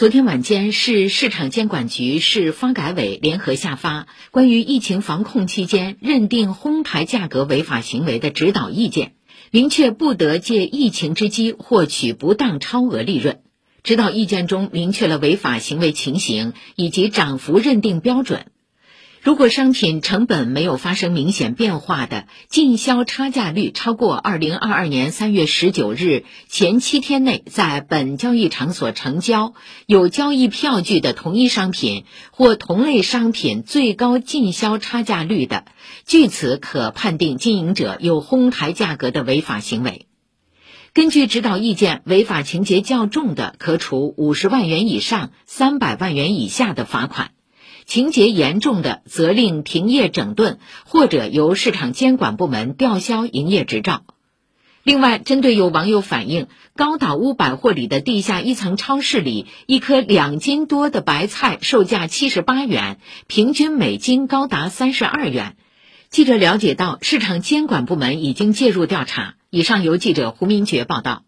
昨天晚间，市市场监管局、市发改委联合下发关于疫情防控期间认定哄抬价格违法行为的指导意见，明确不得借疫情之机获取不当超额利润。指导意见中明确了违法行为情形以及涨幅认定标准。如果商品成本没有发生明显变化的进销差价率超过二零二二年三月十九日前七天内在本交易场所成交有交易票据的同一商品或同类商品最高进销差价率的，据此可判定经营者有哄抬价格的违法行为。根据指导意见，违法情节较重的，可处五十万元以上三百万元以下的罚款。情节严重的，责令停业整顿，或者由市场监管部门吊销营业执照。另外，针对有网友反映高岛屋百货里的地下一层超市里，一颗两斤多的白菜售价七十八元，平均每斤高达三十二元，记者了解到，市场监管部门已经介入调查。以上由记者胡明珏报道。